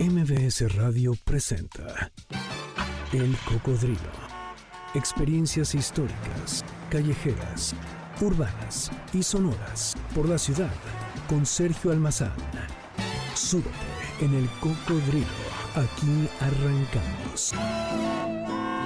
MBS Radio presenta El Cocodrilo. Experiencias históricas, callejeras, urbanas y sonoras por la ciudad con Sergio Almazán. Súbete en El Cocodrilo. Aquí arrancamos.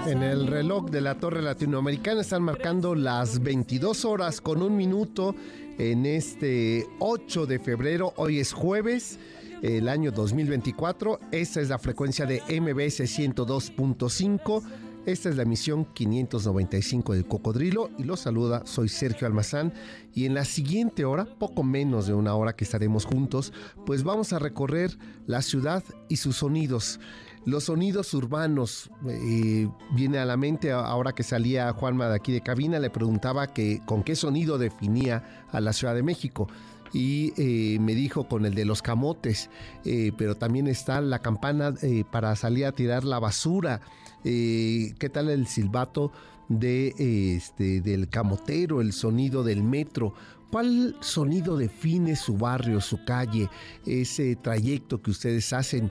En el reloj de la Torre Latinoamericana están marcando las 22 horas con un minuto en este 8 de febrero. Hoy es jueves el año 2024. Esta es la frecuencia de MBS 102.5. Esta es la emisión 595 del Cocodrilo y los saluda, soy Sergio Almazán y en la siguiente hora, poco menos de una hora que estaremos juntos, pues vamos a recorrer la ciudad y sus sonidos. Los sonidos urbanos, eh, viene a la mente ahora que salía Juanma de aquí de cabina, le preguntaba que con qué sonido definía a la Ciudad de México y eh, me dijo con el de los camotes, eh, pero también está la campana eh, para salir a tirar la basura. ¿Qué tal el silbato de, este, del camotero, el sonido del metro? ¿Cuál sonido define su barrio, su calle, ese trayecto que ustedes hacen?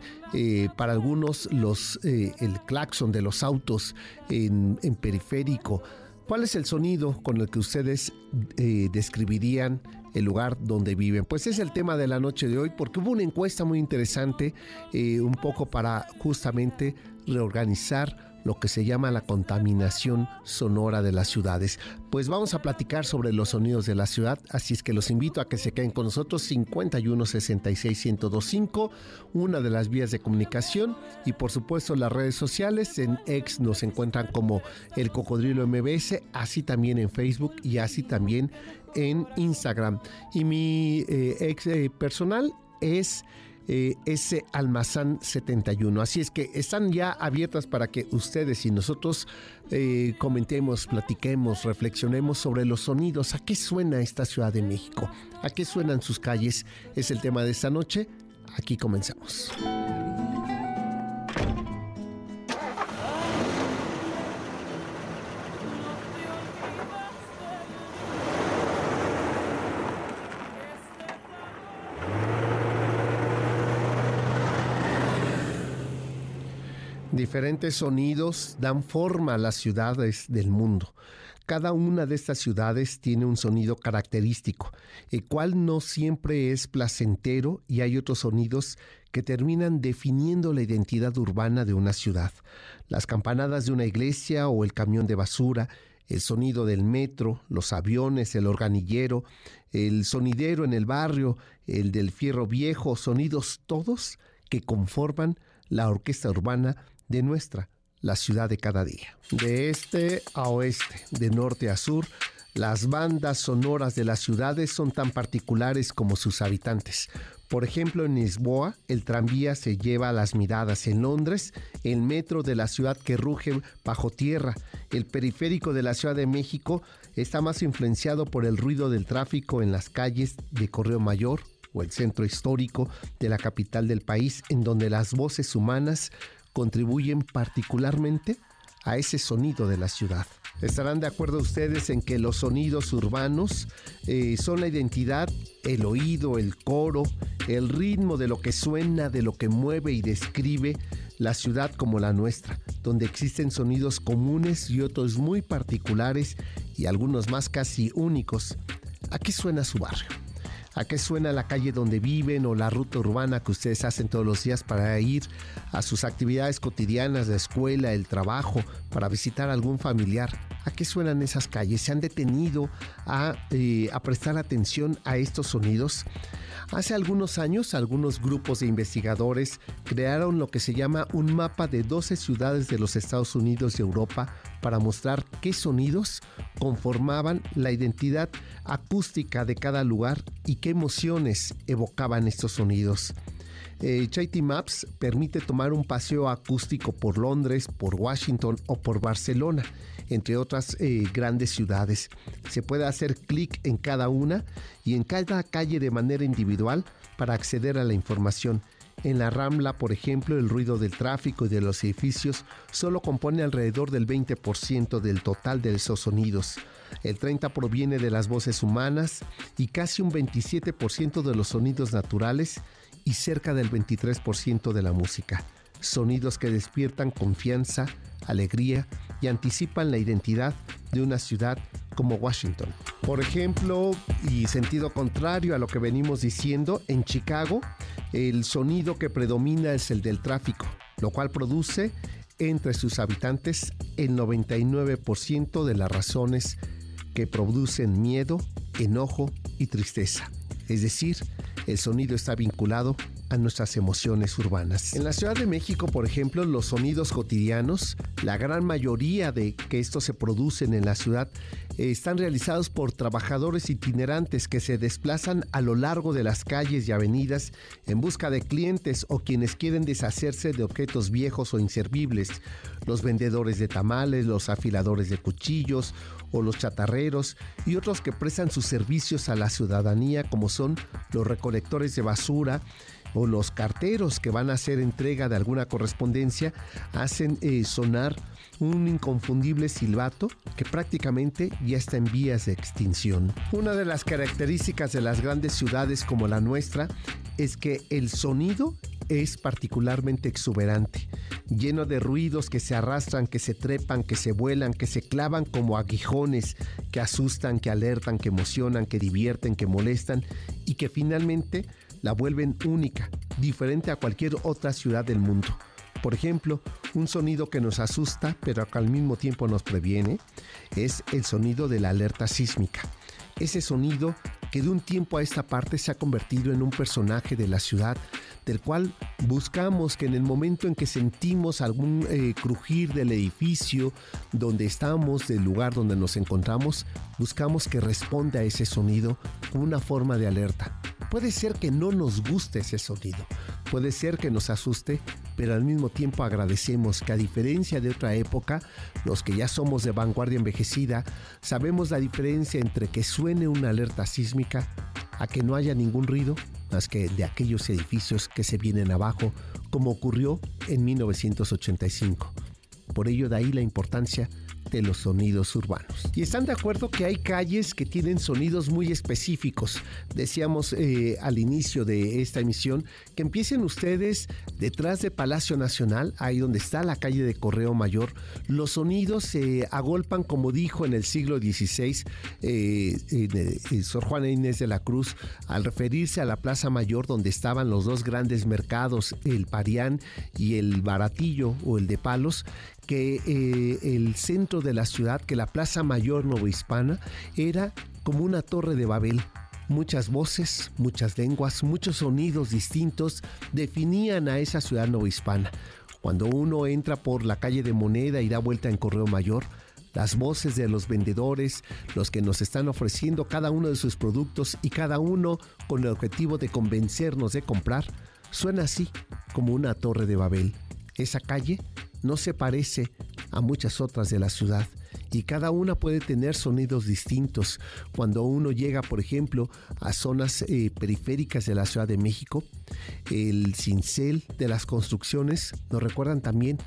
para algunos, los, el claxon de los autos en, en periférico. ¿Cuál es el sonido con el que ustedes describirían el lugar donde viven. Pues es el tema de la noche de hoy porque hubo una encuesta muy interesante, eh, un poco para justamente reorganizar lo que se llama la contaminación sonora de las ciudades. Pues vamos a platicar sobre los sonidos de la ciudad, así es que los invito a que se queden con nosotros 51 66 1025, una de las vías de comunicación y por supuesto las redes sociales en X nos encuentran como El Cocodrilo MBS, así también en Facebook y así también en Instagram. Y mi eh, ex eh, personal es eh, ese almazán 71. Así es que están ya abiertas para que ustedes y nosotros comentemos, platiquemos, reflexionemos sobre los sonidos. ¿A qué suena esta Ciudad de México? ¿A qué suenan sus calles? Es el tema de esta noche. Aquí comenzamos. Diferentes sonidos dan forma a las ciudades del mundo. Cada una de estas ciudades tiene un sonido característico, el cual no siempre es placentero y hay otros sonidos que terminan definiendo la identidad urbana de una ciudad. Las campanadas de una iglesia o el camión de basura, el sonido del metro, los aviones, el organillero, el sonidero en el barrio, el del fierro viejo, sonidos todos que conforman la orquesta urbana de nuestra, la ciudad de cada día. De este a oeste, de norte a sur, las bandas sonoras de las ciudades son tan particulares como sus habitantes. Por ejemplo, en Lisboa, el tranvía se lleva las miradas. En Londres, el metro de la ciudad que ruge bajo tierra. El periférico de la Ciudad de México está más influenciado por el ruido del tráfico en las calles de Correo Mayor o el centro histórico de la capital del país, en donde las voces humanas contribuyen particularmente a ese sonido de la ciudad. Estarán de acuerdo ustedes en que los sonidos urbanos eh, son la identidad, el oído, el coro, el ritmo de lo que suena, de lo que mueve y describe la ciudad como la nuestra, donde existen sonidos comunes y otros muy particulares y algunos más casi únicos. ¿A qué suena su barrio? A qué suena la calle donde viven o la ruta urbana que ustedes hacen todos los días para ir a sus actividades cotidianas, la escuela, el trabajo, para visitar algún familiar. ¿A qué suenan esas calles? ¿Se han detenido a, eh, a prestar atención a estos sonidos? Hace algunos años, algunos grupos de investigadores crearon lo que se llama un mapa de 12 ciudades de los Estados Unidos y Europa para mostrar qué sonidos conformaban la identidad acústica de cada lugar y qué emociones evocaban estos sonidos. Eh, Maps permite tomar un paseo acústico por Londres, por Washington o por Barcelona, entre otras eh, grandes ciudades. Se puede hacer clic en cada una y en cada calle de manera individual para acceder a la información. En la Rambla, por ejemplo, el ruido del tráfico y de los edificios solo compone alrededor del 20% del total de esos sonidos. El 30% proviene de las voces humanas y casi un 27% de los sonidos naturales y cerca del 23% de la música. Sonidos que despiertan confianza, alegría y anticipan la identidad de una ciudad como Washington. Por ejemplo, y sentido contrario a lo que venimos diciendo, en Chicago el sonido que predomina es el del tráfico, lo cual produce entre sus habitantes el 99% de las razones que producen miedo, enojo y tristeza. Es decir, el sonido está vinculado a nuestras emociones urbanas. En la Ciudad de México, por ejemplo, los sonidos cotidianos, la gran mayoría de que estos se producen en la ciudad, eh, están realizados por trabajadores itinerantes que se desplazan a lo largo de las calles y avenidas en busca de clientes o quienes quieren deshacerse de objetos viejos o inservibles, los vendedores de tamales, los afiladores de cuchillos o los chatarreros y otros que prestan sus servicios a la ciudadanía como son los recolectores de basura, o los carteros que van a hacer entrega de alguna correspondencia hacen eh, sonar un inconfundible silbato que prácticamente ya está en vías de extinción. Una de las características de las grandes ciudades como la nuestra es que el sonido es particularmente exuberante, lleno de ruidos que se arrastran, que se trepan, que se vuelan, que se clavan como aguijones, que asustan, que alertan, que emocionan, que divierten, que molestan y que finalmente la vuelven única, diferente a cualquier otra ciudad del mundo. Por ejemplo, un sonido que nos asusta pero que al mismo tiempo nos previene es el sonido de la alerta sísmica. Ese sonido que de un tiempo a esta parte se ha convertido en un personaje de la ciudad del cual buscamos que en el momento en que sentimos algún eh, crujir del edificio donde estamos, del lugar donde nos encontramos, buscamos que responda a ese sonido con una forma de alerta. Puede ser que no nos guste ese sonido, puede ser que nos asuste, pero al mismo tiempo agradecemos que a diferencia de otra época, los que ya somos de vanguardia envejecida, sabemos la diferencia entre que suene una alerta sísmica a que no haya ningún ruido más que de aquellos edificios que se vienen abajo, como ocurrió en 1985. Por ello de ahí la importancia de los sonidos urbanos. Y están de acuerdo que hay calles que tienen sonidos muy específicos. Decíamos eh, al inicio de esta emisión que empiecen ustedes detrás de Palacio Nacional, ahí donde está la calle de Correo Mayor. Los sonidos se agolpan, como dijo en el siglo XVI eh, eh, Sor Juana Inés de la Cruz, al referirse a la Plaza Mayor donde estaban los dos grandes mercados, el Parián y el Baratillo o el de Palos, que eh, el centro de la ciudad, que la Plaza Mayor Novohispana, era como una torre de Babel. Muchas voces, muchas lenguas, muchos sonidos distintos definían a esa ciudad novohispana. Cuando uno entra por la calle de Moneda y da vuelta en Correo Mayor, las voces de los vendedores, los que nos están ofreciendo cada uno de sus productos y cada uno con el objetivo de convencernos de comprar, suena así como una torre de Babel. Esa calle no se parece a muchas otras de la ciudad y cada una puede tener sonidos distintos. Cuando uno llega, por ejemplo, a zonas eh, periféricas de la Ciudad de México, el cincel de las construcciones nos recuerdan también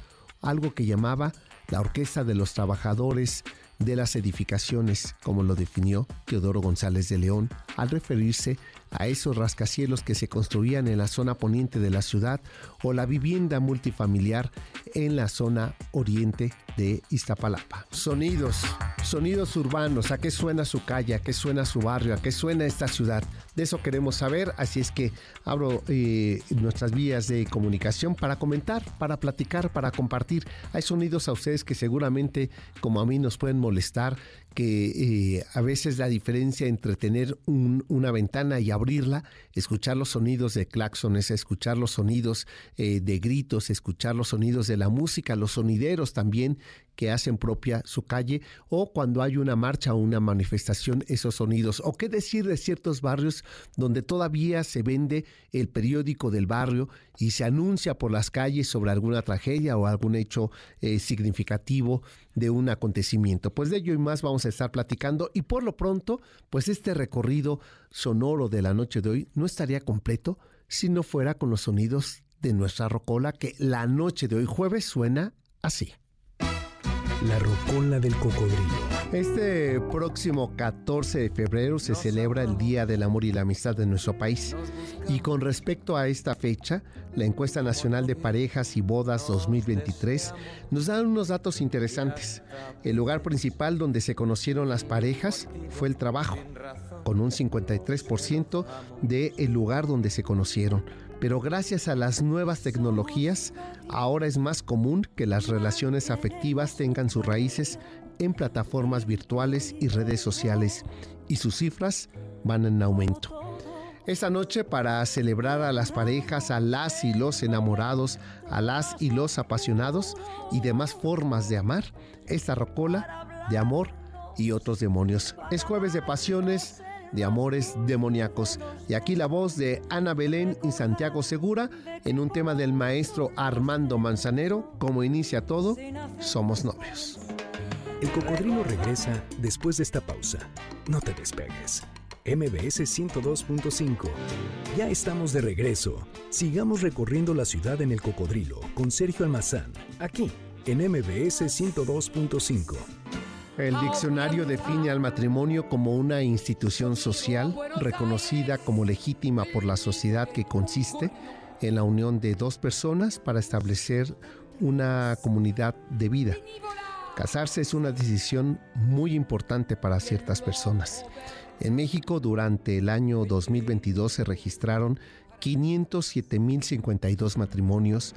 algo que llamaba la Orquesta de los Trabajadores de las Edificaciones, como lo definió Teodoro González de León, al referirse a esos rascacielos que se construían en la zona poniente de la ciudad o la vivienda multifamiliar en la zona oriente de Iztapalapa. Sonidos, sonidos urbanos, a qué suena su calle, a qué suena su barrio, a qué suena esta ciudad. De eso queremos saber, así es que abro eh, nuestras vías de comunicación para comentar, para platicar, para compartir. Hay sonidos a ustedes que seguramente, como a mí, nos pueden molestar, que eh, a veces la diferencia entre tener una ventana y abrirla, escuchar los sonidos de claxones, escuchar los sonidos eh, de gritos, escuchar los sonidos de la música, los sonideros también que hacen propia su calle o cuando hay una marcha o una manifestación esos sonidos. O qué decir de ciertos barrios donde todavía se vende el periódico del barrio y se anuncia por las calles sobre alguna tragedia o algún hecho eh, significativo de un acontecimiento. Pues de ello y más vamos a estar platicando y por lo pronto, pues este recorrido sonoro de la noche de hoy no estaría completo si no fuera con los sonidos de nuestra rocola que la noche de hoy jueves suena así. La rocola del cocodrilo. Este próximo 14 de febrero se celebra el Día del Amor y la Amistad de nuestro país. Y con respecto a esta fecha, la encuesta nacional de parejas y bodas 2023 nos da unos datos interesantes. El lugar principal donde se conocieron las parejas fue el trabajo, con un 53% del el lugar donde se conocieron. Pero gracias a las nuevas tecnologías, ahora es más común que las relaciones afectivas tengan sus raíces en plataformas virtuales y redes sociales y sus cifras van en aumento. Esta noche para celebrar a las parejas, a las y los enamorados, a las y los apasionados y demás formas de amar, esta rocola de amor y otros demonios. Es jueves de pasiones, de amores demoníacos. Y aquí la voz de Ana Belén y Santiago Segura en un tema del maestro Armando Manzanero, como inicia todo, somos novios. El cocodrilo regresa después de esta pausa. No te despegues. MBS 102.5. Ya estamos de regreso. Sigamos recorriendo la ciudad en el cocodrilo con Sergio Almazán, aquí en MBS 102.5. El diccionario define al matrimonio como una institución social reconocida como legítima por la sociedad que consiste en la unión de dos personas para establecer una comunidad de vida. Casarse es una decisión muy importante para ciertas personas. En México durante el año 2022 se registraron 507.052 matrimonios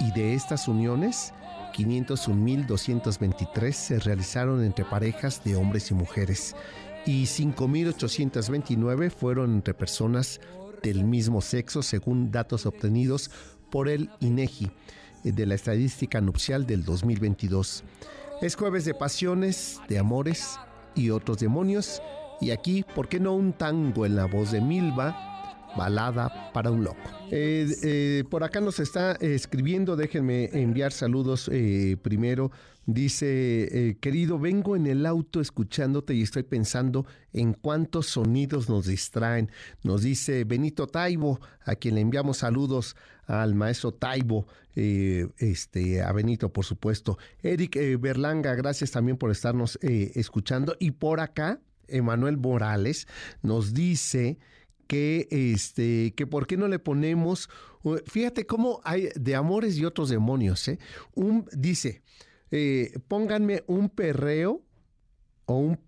y de estas uniones, 501.223 se realizaron entre parejas de hombres y mujeres y 5.829 fueron entre personas del mismo sexo según datos obtenidos por el INEGI de la estadística nupcial del 2022. Es jueves de pasiones, de amores y otros demonios. Y aquí, ¿por qué no un tango en la voz de Milva? Balada para un loco. Eh, eh, por acá nos está escribiendo, déjenme enviar saludos eh, primero. Dice, querido, vengo en el auto escuchándote y estoy pensando en cuántos sonidos nos distraen. Nos dice Benito Taibo, a quien le enviamos saludos al maestro Taibo, este, a Benito, por supuesto. Eric Berlanga, gracias también por estarnos escuchando. Y por acá, Emanuel Morales nos dice que este que por qué no le ponemos fíjate cómo hay de amores y otros demonios ¿eh? un dice eh, pónganme un perreo o un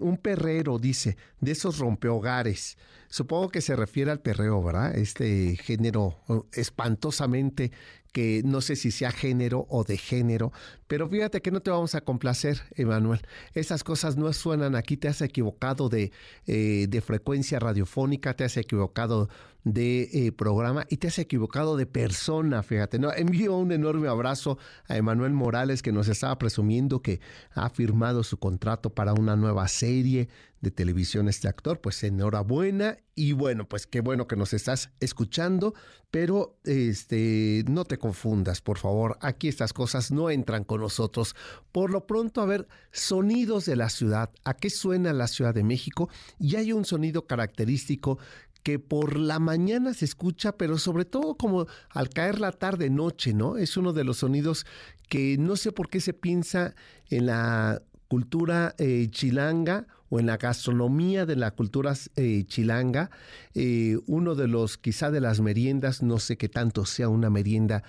un perrero dice de esos rompehogares supongo que se refiere al perreo verdad este género espantosamente que no sé si sea género o de género, pero fíjate que no te vamos a complacer, Emanuel. Esas cosas no suenan aquí, te has equivocado de, eh, de frecuencia radiofónica, te has equivocado de eh, programa y te has equivocado de persona, fíjate. No, envío un enorme abrazo a Emanuel Morales que nos estaba presumiendo que ha firmado su contrato para una nueva serie de televisión este actor, pues enhorabuena y bueno, pues qué bueno que nos estás escuchando, pero este no te confundas, por favor, aquí estas cosas no entran con nosotros. Por lo pronto, a ver, sonidos de la ciudad, ¿a qué suena la Ciudad de México? Y hay un sonido característico que por la mañana se escucha, pero sobre todo como al caer la tarde noche, ¿no? Es uno de los sonidos que no sé por qué se piensa en la cultura eh, chilanga o en la gastronomía de la cultura eh, chilanga, eh, uno de los quizá de las meriendas, no sé qué tanto sea una merienda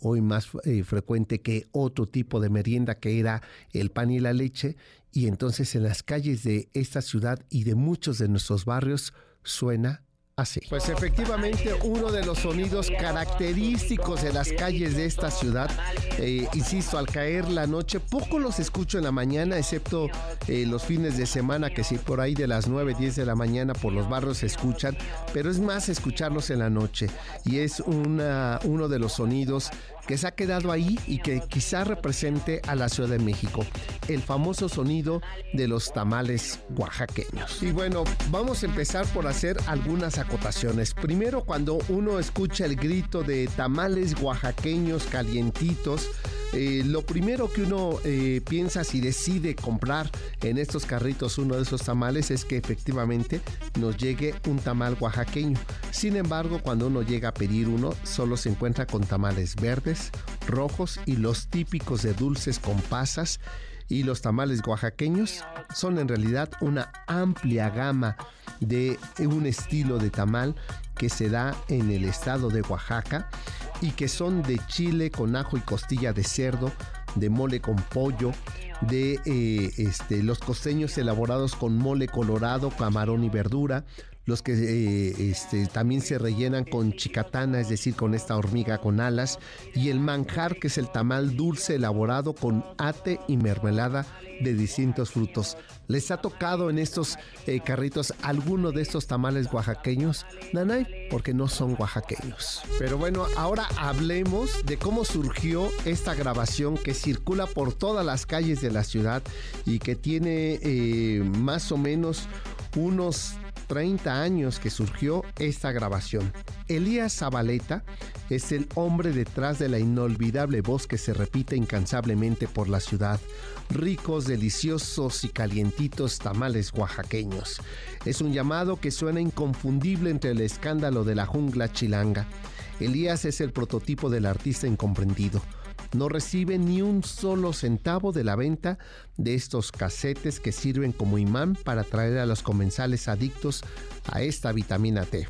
hoy más frecuente que otro tipo de merienda que era el pan y la leche, y entonces en las calles de esta ciudad y de muchos de nuestros barrios suena así. Pues efectivamente uno de los sonidos característicos de las calles de esta ciudad, eh, insisto, al caer la noche, poco los escucho en la mañana, excepto eh, los fines de semana, que sí por ahí de las 9, 10 de la mañana por los barrios se escuchan, pero es más escucharlos en la noche y es una, uno de los sonidos que se ha quedado ahí y que quizá represente a la Ciudad de México, el famoso sonido de los tamales oaxaqueños. Y bueno, vamos a empezar por hacer algunas acotaciones. Primero, cuando uno escucha el grito de tamales oaxaqueños calientitos, eh, lo primero que uno eh, piensa si decide comprar en estos carritos uno de esos tamales es que efectivamente nos llegue un tamal oaxaqueño. Sin embargo, cuando uno llega a pedir uno, solo se encuentra con tamales verdes, rojos y los típicos de dulces con pasas. Y los tamales oaxaqueños son en realidad una amplia gama de un estilo de tamal que se da en el estado de Oaxaca y que son de chile con ajo y costilla de cerdo, de mole con pollo, de eh, este, los costeños elaborados con mole colorado, camarón y verdura, los que eh, este, también se rellenan con chicatana, es decir, con esta hormiga con alas, y el manjar, que es el tamal dulce elaborado con ate y mermelada de distintos frutos. ¿Les ha tocado en estos eh, carritos alguno de estos tamales oaxaqueños? Nanay, porque no son oaxaqueños. Pero bueno, ahora hablemos de cómo surgió esta grabación que circula por todas las calles de la ciudad y que tiene eh, más o menos unos 30 años que surgió esta grabación. Elías Zabaleta es el hombre detrás de la inolvidable voz que se repite incansablemente por la ciudad. Ricos, deliciosos y calientitos tamales oaxaqueños. Es un llamado que suena inconfundible entre el escándalo de la jungla chilanga. Elías es el prototipo del artista incomprendido no recibe ni un solo centavo de la venta de estos casetes que sirven como imán para atraer a los comensales adictos a esta vitamina T.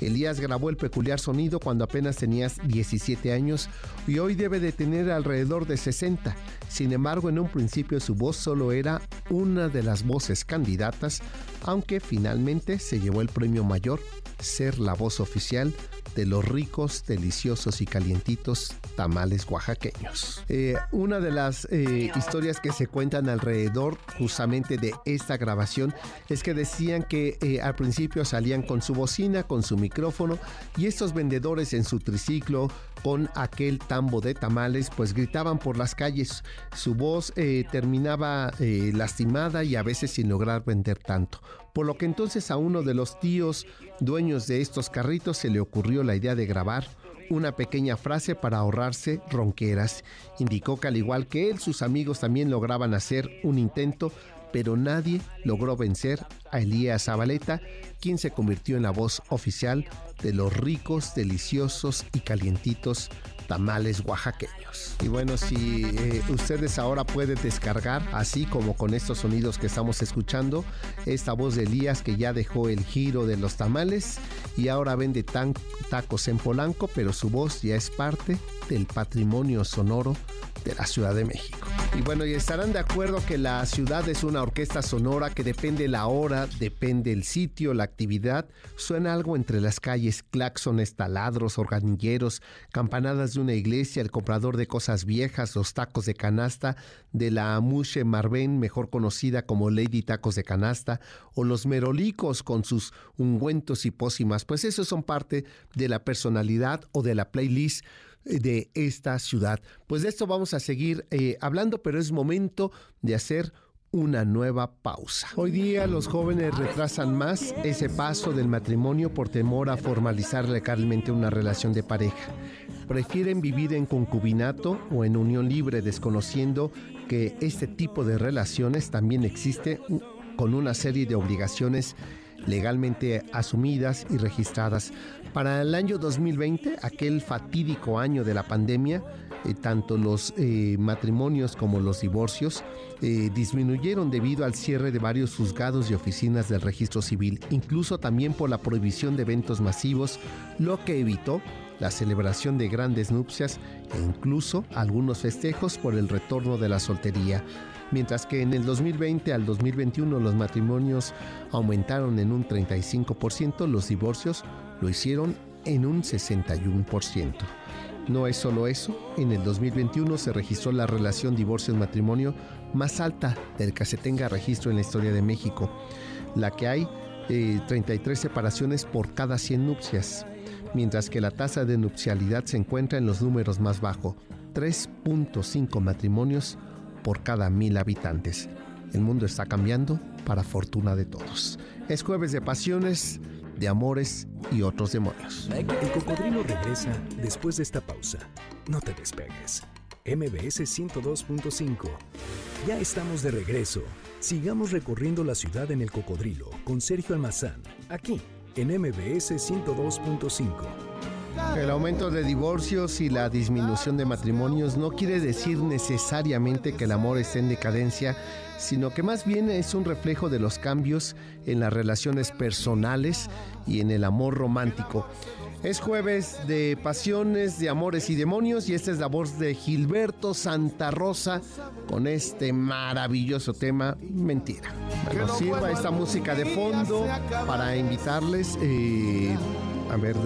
Elías grabó el peculiar sonido cuando apenas tenías 17 años y hoy debe de tener alrededor de 60. Sin embargo, en un principio su voz solo era una de las voces candidatas, aunque finalmente se llevó el premio mayor, ser la voz oficial de los ricos, deliciosos y calientitos tamales oaxaqueños. Eh, una de las eh, historias que se cuentan alrededor justamente de esta grabación es que decían que eh, al principio salían con su bocina, con su micrófono y estos vendedores en su triciclo con aquel tambo de tamales pues gritaban por las calles. Su voz terminaba lastimada y a veces sin lograr vender tanto por lo que entonces a uno de los tíos dueños de estos carritos se le ocurrió la idea de grabar una pequeña frase para ahorrarse ronqueras. Indicó que al igual que él, sus amigos también lograban hacer un intento, pero nadie logró vencer a Elías Zabaleta, quien se convirtió en la voz oficial de los ricos, deliciosos y calientitos tamales oaxaqueños. Y bueno, si eh, ustedes ahora pueden descargar, así como con estos sonidos que estamos escuchando, esta voz de Elías que ya dejó el giro de los tamales y ahora vende tan, tacos en Polanco, pero su voz ya es parte del patrimonio sonoro de la Ciudad de México. Y bueno, y estarán de acuerdo que la ciudad es una orquesta sonora que depende la hora, depende el sitio, la actividad. Suena algo entre las calles, claxones, taladros, organilleros, campanadas de una iglesia, el comprador de cosas viejas, los tacos de canasta de la Amushe Marven, mejor conocida como Lady Tacos de Canasta, o los merolicos con sus ungüentos y pócimas. Pues esos son parte de la personalidad o de la playlist de esta ciudad. Pues de esto vamos a seguir eh, hablando, pero es momento de hacer una nueva pausa. Hoy día los jóvenes retrasan más ese paso del matrimonio por temor a formalizar legalmente una relación de pareja. Prefieren vivir en concubinato o en unión libre desconociendo que este tipo de relaciones también existe con una serie de obligaciones legalmente asumidas y registradas. Para el año 2020, aquel fatídico año de la pandemia, eh, tanto los eh, matrimonios como los divorcios eh, disminuyeron debido al cierre de varios juzgados y oficinas del registro civil, incluso también por la prohibición de eventos masivos, lo que evitó la celebración de grandes nupcias e incluso algunos festejos por el retorno de la soltería mientras que en el 2020 al 2021 los matrimonios aumentaron en un 35%, los divorcios lo hicieron en un 61%. No es solo eso, en el 2021 se registró la relación divorcio-matrimonio más alta del que se tenga registro en la historia de México, la que hay 33 eh, separaciones por cada 100 nupcias, mientras que la tasa de nupcialidad se encuentra en los números más bajos, 3.5 matrimonios por cada mil habitantes. El mundo está cambiando para fortuna de todos. Es jueves de pasiones, de amores y otros demonios. El cocodrilo regresa después de esta pausa. No te despegues. MBS 102.5. Ya estamos de regreso. Sigamos recorriendo la ciudad en el cocodrilo con Sergio Almazán, aquí en MBS 102.5. El aumento de divorcios y la disminución de matrimonios no quiere decir necesariamente que el amor esté en decadencia, sino que más bien es un reflejo de los cambios en las relaciones personales y en el amor romántico. Es jueves de pasiones, de amores y demonios y esta es la voz de Gilberto Santa Rosa con este maravilloso tema, Mentira. Nos sirva esta música de fondo para invitarles eh, a ver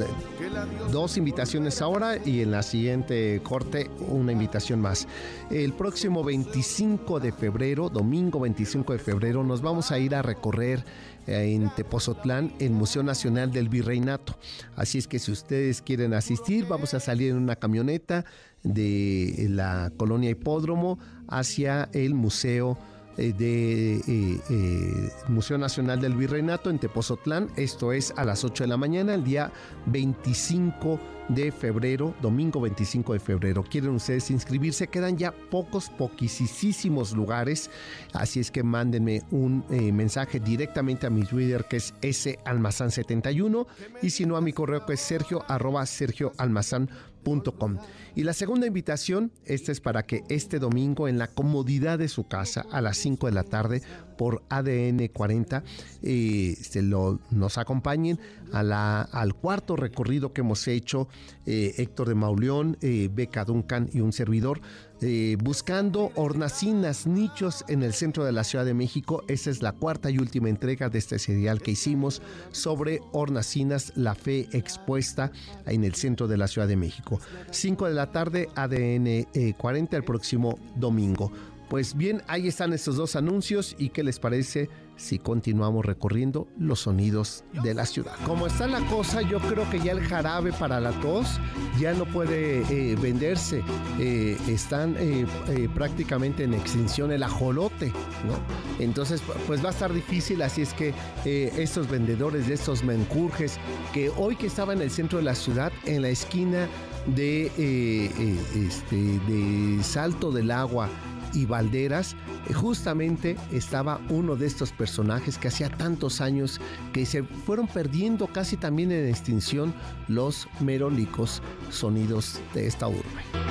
dos invitaciones ahora y en la siguiente corte una invitación más. El próximo 25 de febrero, domingo 25 de febrero, nos vamos a ir a recorrer eh, en Tepozotlán el Museo Nacional del Virreinato. Así es que si ustedes quieren asistir, vamos a salir en una camioneta de la colonia Hipódromo hacia el Museo eh, de eh, eh, Museo Nacional del Virreinato en Tepozotlán. Esto es a las 8 de la mañana, el día 25 de febrero, domingo 25 de febrero. ¿Quieren ustedes inscribirse? Quedan ya pocos, poquísimos lugares. Así es que mándenme un mensaje directamente a mi Twitter que es salmazán71 y si no a mi correo que es sergio arroba y la segunda invitación, esta es para que este domingo en la comodidad de su casa a las 5 de la tarde por ADN 40 eh, se lo, nos acompañen a la, al cuarto recorrido que hemos hecho eh, Héctor de Mauleón, eh, Beca Duncan y un servidor eh, buscando hornacinas, nichos en el centro de la Ciudad de México. Esa es la cuarta y última entrega de este serial que hicimos sobre hornacinas, la fe expuesta en el centro de la Ciudad de México. 5 de la tarde, ADN 40 el próximo domingo. Pues bien, ahí están estos dos anuncios y qué les parece si continuamos recorriendo los sonidos de la ciudad. Como está la cosa, yo creo que ya el jarabe para la tos ya no puede eh, venderse. Eh, están eh, prácticamente en extinción el ajolote, ¿no? Entonces, pues va a estar difícil, así es que estos vendedores de estos mencurjes, que hoy que estaba en el centro de la ciudad, en la esquina de, este, de Salto del Agua, y Valderas, eh, justamente estaba uno de estos personajes que hacía tantos años que se fueron perdiendo casi también en extinción los merolicos sonidos de esta urbe.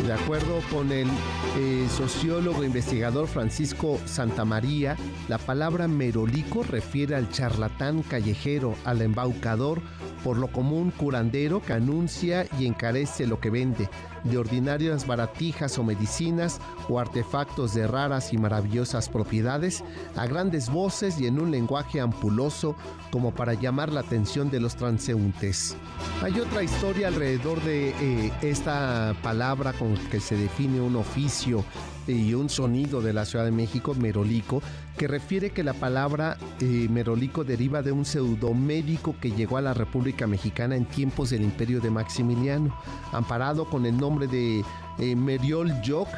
De acuerdo con el eh, sociólogo e investigador Francisco Santamaría, la palabra merolico refiere al charlatán callejero, al embaucador, por lo común curandero que anuncia y encarece lo que vende, de ordinarias baratijas o medicinas o artefactos de raras y maravillosas propiedades, a grandes voces y en un lenguaje ampuloso como para llamar la atención de los transeúntes. Hay otra historia alrededor de eh, esta palabra con que se define un oficio y un sonido de la Ciudad de México, merolico, que refiere que la palabra eh, merolico deriva de un pseudomédico que llegó a la República Mexicana en tiempos del imperio de Maximiliano, amparado con el nombre de eh, Meriol Jock,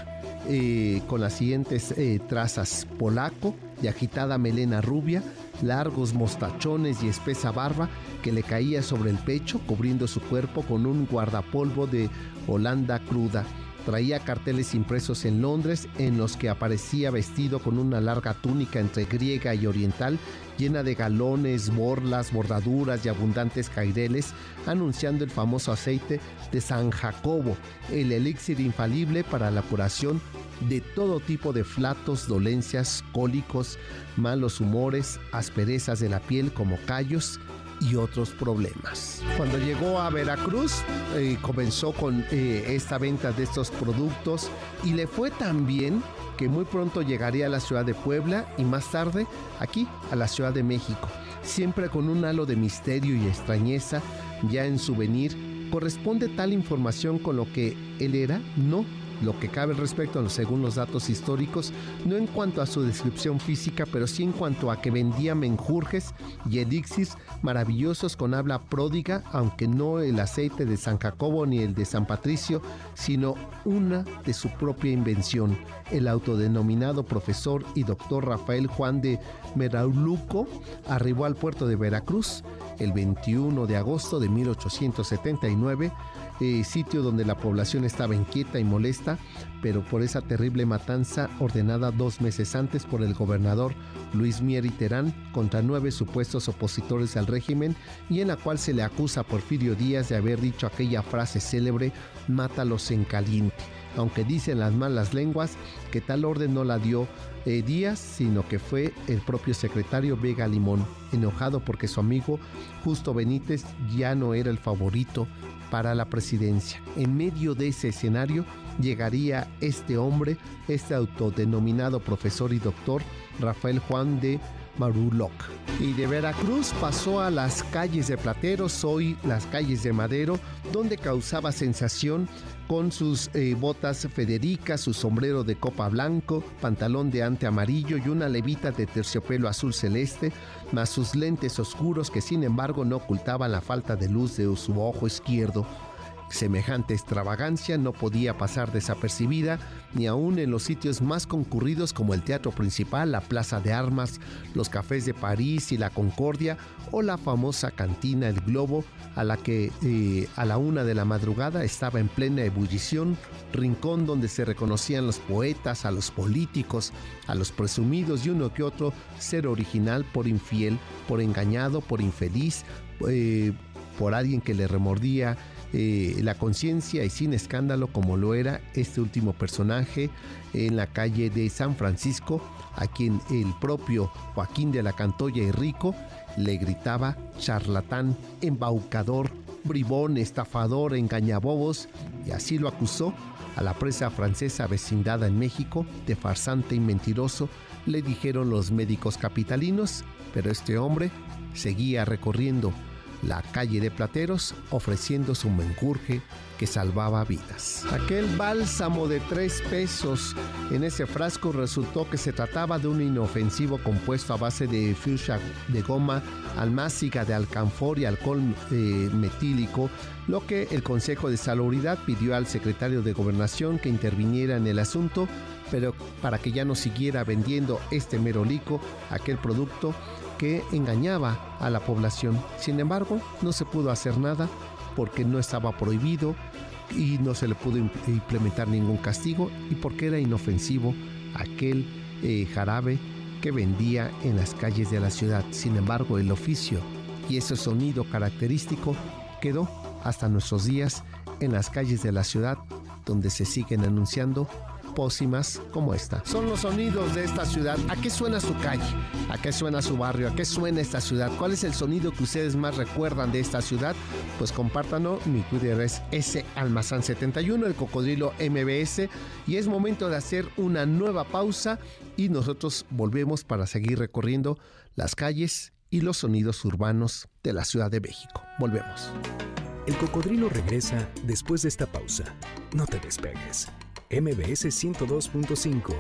eh, con las siguientes trazas polaco y agitada melena rubia, largos mostachones y espesa barba que le caía sobre el pecho, cubriendo su cuerpo con un guardapolvo de Holanda cruda Traía carteles impresos en Londres en los que aparecía vestido con una larga túnica entre griega y oriental, llena de galones, borlas, bordaduras y abundantes caireles, anunciando el famoso aceite de San Jacobo, el elixir infalible para la curación de todo tipo de flatos, dolencias, cólicos, malos humores, asperezas de la piel como callos, y otros problemas. Cuando llegó a Veracruz, eh, comenzó con eh, esta venta de estos productos y le fue tan bien que muy pronto llegaría a la ciudad de Puebla y más tarde aquí a la ciudad de México, siempre con un halo de misterio y extrañeza ya en su venir. ¿Corresponde tal información con lo que él era? No lo que cabe respecto según los datos históricos, no en cuanto a su descripción física, pero sí en cuanto a que vendía menjurjes y elixirs maravillosos con habla pródiga, aunque no el aceite de San Jacobo ni el de San Patricio, sino una de su propia invención. El autodenominado profesor y doctor Rafael Juan de Merauluco arribó al puerto de Veracruz el 21 de agosto de 1879 eh, sitio donde la población estaba inquieta y molesta, pero por esa terrible matanza ordenada dos meses antes por el gobernador Luis Mier y Terán contra nueve supuestos opositores al régimen y en la cual se le acusa a Porfirio Díaz de haber dicho aquella frase célebre, mátalos en caliente aunque dicen las malas lenguas que tal orden no la dio eh, Díaz, sino que fue el propio secretario Vega Limón, enojado porque su amigo Justo Benítez ya no era el favorito para la presidencia. En medio de ese escenario llegaría este hombre, este autodenominado profesor y doctor, Rafael Juan de Maruloc. Y de Veracruz pasó a las calles de Plateros, hoy las calles de Madero, donde causaba sensación con sus eh, botas federicas, su sombrero de copa blanco, pantalón de ante amarillo y una levita de terciopelo azul celeste, más sus lentes oscuros que sin embargo no ocultaban la falta de luz de su ojo izquierdo. Semejante extravagancia no podía pasar desapercibida ni aún en los sitios más concurridos como el Teatro Principal, la Plaza de Armas, los cafés de París y la Concordia o la famosa cantina El Globo a la que eh, a la una de la madrugada estaba en plena ebullición, rincón donde se reconocían los poetas, a los políticos, a los presumidos y uno que otro ser original por infiel, por engañado, por infeliz, eh, por alguien que le remordía eh, la conciencia y sin escándalo como lo era este último personaje en la calle de San Francisco, a quien el propio Joaquín de la Cantoya y Rico le gritaba charlatán, embaucador, bribón, estafador, engañabobos, y así lo acusó a la presa francesa vecindada en México de farsante y mentiroso, le dijeron los médicos capitalinos, pero este hombre seguía recorriendo la calle de Plateros ofreciendo su menjurje que salvaba vidas. Aquel bálsamo de tres pesos en ese frasco resultó que se trataba de un inofensivo compuesto a base de fuchsia de goma, almáciga de alcanfor y alcohol eh, metílico, lo que el Consejo de Salubridad pidió al secretario de Gobernación que interviniera en el asunto, pero para que ya no siguiera vendiendo este merolico, aquel producto que engañaba a la población. Sin embargo, no se pudo hacer nada porque no estaba prohibido y no se le pudo implementar ningún castigo y porque era inofensivo aquel eh, jarabe que vendía en las calles de la ciudad. Sin embargo, el oficio y ese sonido característico quedó hasta nuestros días en las calles de la ciudad donde se siguen anunciando pócimas como esta. Son los sonidos de esta ciudad. ¿A qué suena su calle? ¿A qué suena su barrio? ¿A qué suena esta ciudad? ¿Cuál es el sonido que ustedes más recuerdan de esta ciudad? Pues compártanlo. Mi Twitter es S 71, el cocodrilo MBS. Y es momento de hacer una nueva pausa y nosotros volvemos para seguir recorriendo las calles y los sonidos urbanos de la Ciudad de México. Volvemos. El cocodrilo regresa después de esta pausa. No te despegues. MBS 102.5.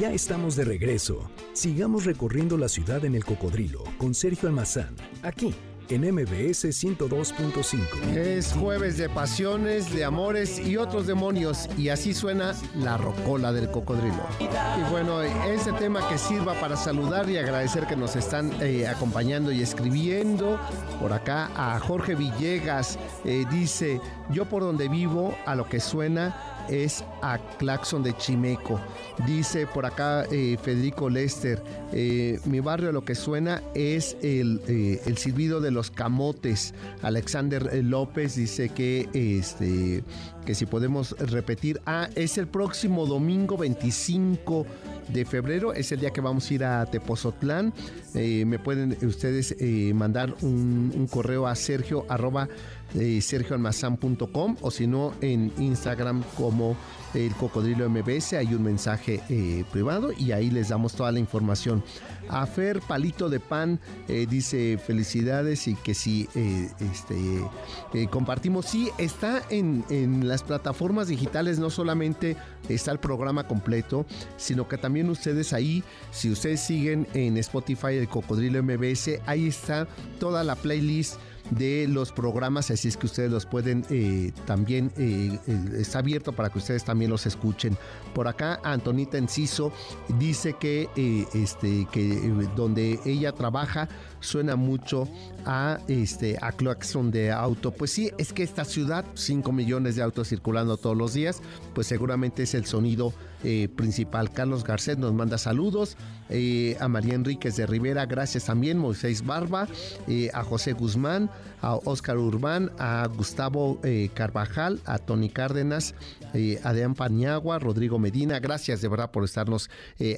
Ya estamos de regreso. Sigamos recorriendo la ciudad en el cocodrilo con Sergio Almazán, aquí en MBS 102.5. Es jueves de pasiones, de amores y otros demonios y así suena la rocola del cocodrilo. Y bueno, ese tema que sirva para saludar y agradecer que nos están eh, acompañando y escribiendo. Por acá a Jorge Villegas eh, dice, yo por donde vivo a lo que suena es a Claxon de Chimeco. Dice por acá eh, Federico Lester, eh, mi barrio lo que suena es el, eh, el, silbido de los camotes. Alexander López dice que, este, que si podemos repetir, ah, es el próximo domingo 25 de febrero, es el día que vamos a ir a Tepozotlán. me pueden ustedes mandar un, correo a sergio arroba sergioalmazán.com o si no en Instagram como el cocodrilo MBS hay un mensaje eh, privado y ahí les damos toda la información. A Fer Palito de Pan eh, dice felicidades y que si eh, este, compartimos. Sí, está en, en, las plataformas digitales, no solamente está el programa completo, sino que también ustedes ahí, si ustedes siguen en Spotify el Cocodrilo MBS, ahí está toda la playlist de los programas, así es que ustedes los pueden eh, también, eh, está abierto para que ustedes también los escuchen. Por acá, Antonita Enciso dice que, este, que donde ella trabaja suena mucho a, este, a claxon de auto. Pues sí, es que esta ciudad, 5 millones de autos circulando todos los días, pues seguramente es el sonido eh, principal. Carlos Garcet nos manda saludos. Eh, a María Enríquez de Rivera, gracias también. Moisés Barba, eh, a José Guzmán, a Óscar Urbán, a Gustavo Carvajal, a Tony Cárdenas, a Adrián Paniagua, Rodrigo Medina. Gracias de verdad por estarnos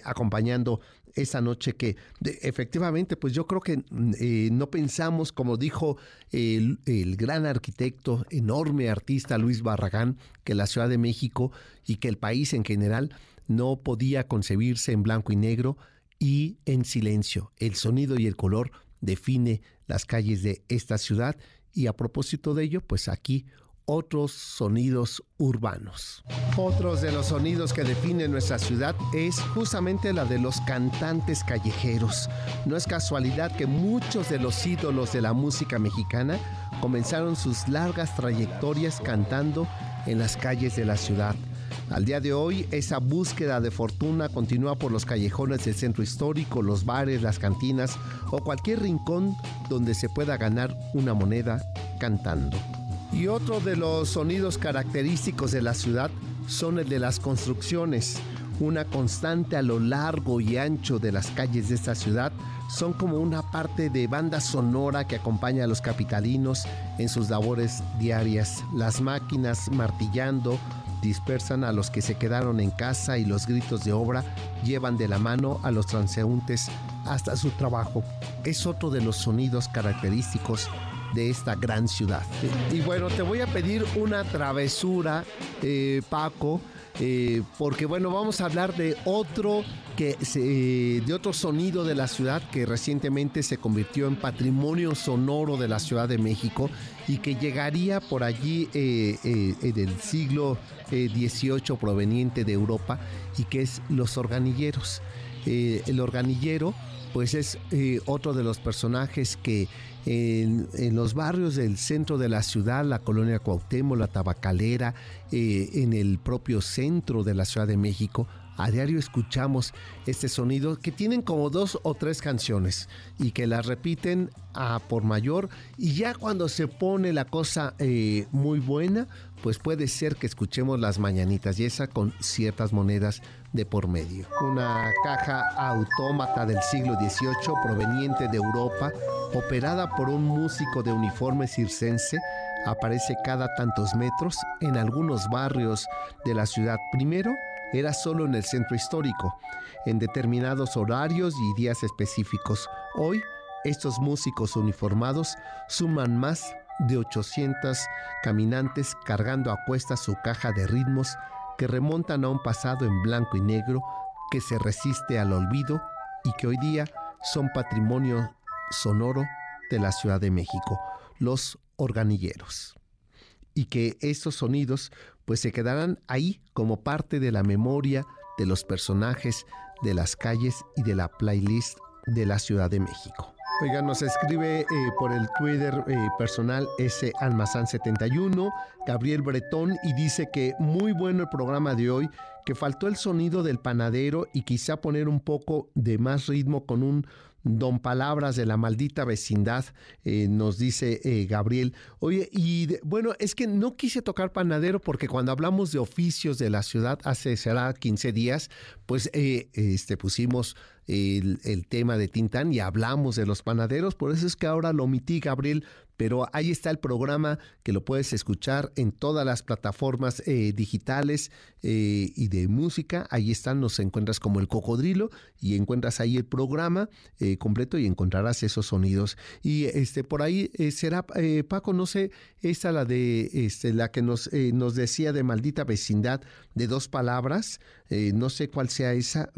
acompañando esa noche que efectivamente, pues yo creo que no pensamos, como dijo el, el, gran arquitecto, enorme artista Luis Barragán, que la Ciudad de México y que el país en general no podía concebirse en blanco y negro y en silencio. El sonido y el color define las calles de esta ciudad y a propósito de ello, pues aquí otros sonidos urbanos. Otros de los sonidos que definen nuestra ciudad es justamente la de los cantantes callejeros. No es casualidad que muchos de los ídolos de la música mexicana comenzaron sus largas trayectorias cantando en las calles de la ciudad. Al día de hoy, esa búsqueda de fortuna continúa por los callejones del centro histórico, los bares, las cantinas o cualquier rincón donde se pueda ganar una moneda cantando. Y otro de los sonidos característicos de la ciudad son el de las construcciones. Una constante a lo largo y ancho de las calles de esta ciudad son como una parte de banda sonora que acompaña a los capitalinos en sus labores diarias. Las máquinas martillando, dispersan a los que se quedaron en casa y los gritos de obra llevan de la mano a los transeúntes hasta su trabajo. Es otro de los sonidos característicos de esta gran ciudad. Y bueno, te voy a pedir una travesura, eh, Paco, eh, porque bueno, vamos a hablar de otro que de otro sonido de la ciudad que recientemente se convirtió en patrimonio sonoro de la Ciudad de México y que llegaría por allí eh, eh, en el siglo XVIII proveniente de Europa y que es los organilleros. el organillero pues es otro de los personajes que en, los barrios del centro de la ciudad, la colonia Cuauhtémoc, la Tabacalera, eh, en el propio centro de la Ciudad de México, a diario escuchamos este sonido que tienen como dos o tres canciones y que las repiten a por mayor y ya cuando se pone la cosa eh, muy buena, pues puede ser que escuchemos las mañanitas y esa con ciertas monedas de por medio. Una caja autómata del siglo XVIII proveniente de Europa, operada por un músico de uniforme circense, aparece cada tantos metros en algunos barrios de la ciudad. Primero, era solo en el centro histórico, en determinados horarios y días específicos. Hoy, estos músicos uniformados suman más de 800 caminantes cargando a cuesta su caja de ritmos que remontan a un pasado en blanco y negro que se resiste al olvido y que hoy día son patrimonio sonoro de la Ciudad de México, los organilleros. Y que estos sonidos pues se quedarán ahí como parte de la memoria de los personajes de las calles y de la playlist de la Ciudad de México. Oiga, nos escribe eh, por el Twitter eh, personal ese Almazán71, Gabriel Bretón, y dice que muy bueno el programa de hoy, que faltó el sonido del panadero y quizá poner un poco de más ritmo con un don palabras de la maldita vecindad, eh, nos dice Gabriel. Oye, y bueno, es que no quise tocar panadero porque cuando hablamos de oficios de la ciudad hace, será 15 días, pues este, pusimos el, tema de Tintán y hablamos de los panaderos, por eso es que ahora lo omití, Gabriel, pero ahí está el programa que lo puedes escuchar en todas las plataformas eh, digitales eh, y de música. Ahí están, nos encuentras como el cocodrilo y encuentras ahí el programa eh, completo y encontrarás esos sonidos. Y este por ahí será Paco, no sé, esta la de este, la que nos, nos decía de maldita vecindad de dos palabras, no sé cuál sea esa.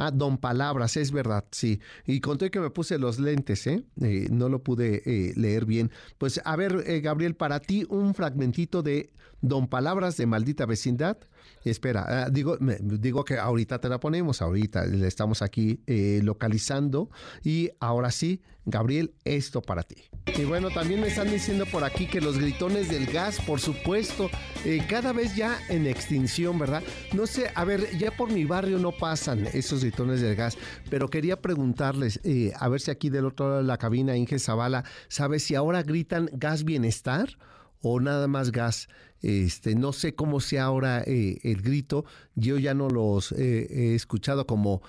Ah, Don Palabras, es verdad, sí. Y conté que me puse los lentes, ¿eh? eh no lo pude eh, leer bien. Pues a ver, eh, Gabriel, para ti un fragmentito de Don Palabras de Maldita Vecindad. Espera, ah, digo, digo que ahorita te la ponemos, ahorita le estamos aquí localizando. Y ahora sí, Gabriel, esto para ti. Y bueno, también me están diciendo por aquí que los gritones del gas, por supuesto, eh, cada vez ya en extinción, ¿verdad? No sé, a ver, ya por mi barrio no pasan esos gritones del gas, pero quería preguntarles, eh, a ver si aquí del otro lado de la cabina, Inge Zavala, ¿sabe si ahora gritan gas bienestar? O nada más gas. Este, no sé cómo sea ahora eh, el grito, yo ya no los he escuchado como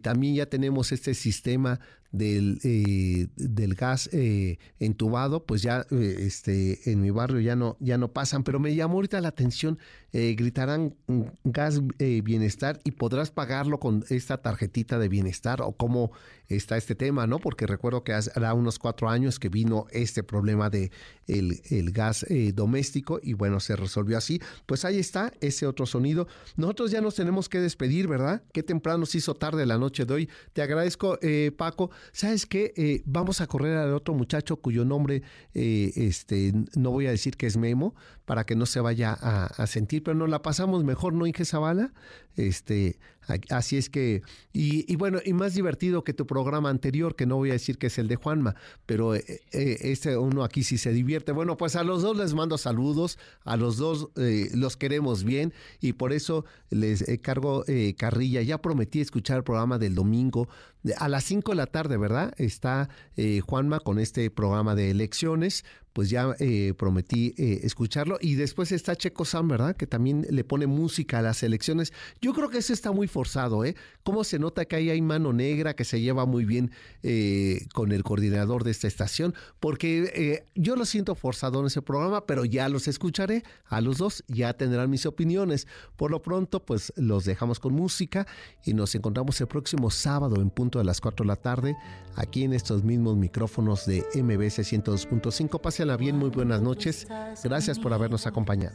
también ya tenemos este sistema del, eh, del gas eh, entubado, pues ya eh, este, en mi barrio ya no, ya no pasan, pero me llamó ahorita la atención, gritarán gas bienestar y podrás pagarlo con esta tarjetita de bienestar o cómo está este tema, ¿no? Porque recuerdo que hace unos cuatro años que vino este problema de el, el gas doméstico y bueno, se resolvió así. Pues ahí está ese otro sonido. Nosotros ya nos tenemos que despedir, ¿verdad? Qué temprano se hizo tarde la noche de hoy. Te agradezco, Paco. ¿sabes qué? Eh, vamos a correr al otro muchacho cuyo nombre, eh, este, no voy a decir que es Memo, para que no se vaya a, sentir, pero nos la pasamos mejor, ¿no, Inge Zavala? Este, así es que, y, bueno, y más divertido que tu programa anterior, que no voy a decir que es el de Juanma, pero eh, este uno aquí sí se divierte. Bueno, pues a los dos les mando saludos, a los dos los queremos bien y por eso les cargo carrilla. Ya prometí escuchar el programa del domingo a las 5 de la tarde, ¿verdad? Está eh, Juanma con este programa de elecciones pues ya eh, prometí eh, escucharlo. Y después está Checo Sam, ¿verdad? Que también le pone música a las elecciones. Yo creo que eso está muy forzado, ¿eh? Cómo se nota que ahí hay mano negra que se lleva muy bien eh, con el coordinador de esta estación, porque yo lo siento forzado en ese programa, pero ya los escucharé a los dos, ya tendrán mis opiniones. Por lo pronto, pues los dejamos con música y nos encontramos el próximo sábado en punto de las 4 de la tarde, aquí en estos mismos micrófonos de MBC 102.5. Pase bien, muy buenas noches. Gracias por habernos acompañado.